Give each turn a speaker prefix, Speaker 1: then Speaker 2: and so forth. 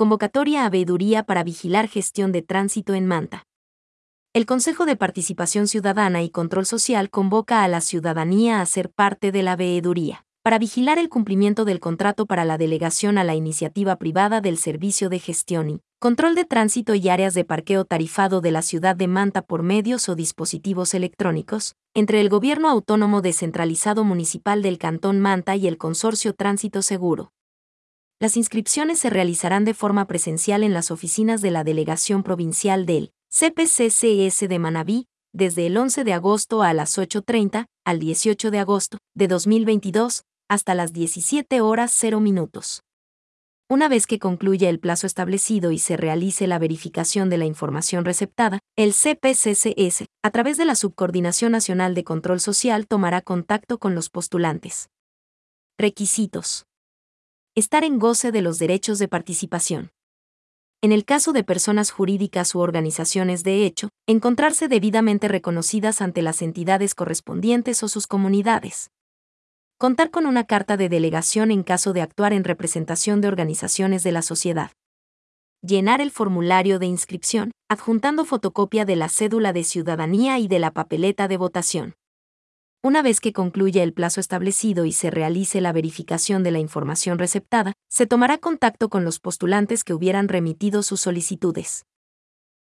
Speaker 1: Convocatoria a veeduría para vigilar gestión de tránsito en Manta. El Consejo de Participación Ciudadana y Control Social convoca a la ciudadanía a ser parte de la veeduría para vigilar el cumplimiento del contrato para la delegación a la iniciativa privada del Servicio de Gestión y Control de Tránsito y Áreas de Parqueo Tarifado de la ciudad de Manta por medios o dispositivos electrónicos, entre el Gobierno Autónomo Descentralizado Municipal del Cantón Manta y el Consorcio Tránsito Seguro. Las inscripciones se realizarán de forma presencial en las oficinas de la Delegación Provincial del CPCCS de Manabí, desde el 11 de agosto a las 8.30 al 18 de agosto de 2022, hasta las 17 horas 0 minutos. Una vez que concluya el plazo establecido y se realice la verificación de la información receptada, el CPCCS, a través de la Subcoordinación Nacional de Control Social, tomará contacto con los postulantes. Requisitos. Estar en goce de los derechos de participación. En el caso de personas jurídicas u organizaciones de hecho, encontrarse debidamente reconocidas ante las entidades correspondientes o sus comunidades contar con una carta de delegación en caso de actuar en representación de organizaciones de la sociedad. Llenar el formulario de inscripción, adjuntando fotocopia de la cédula de ciudadanía y de la papeleta de votación. Una vez que concluya el plazo establecido y se realice la verificación de la información receptada, se tomará contacto con los postulantes que hubieran remitido sus solicitudes.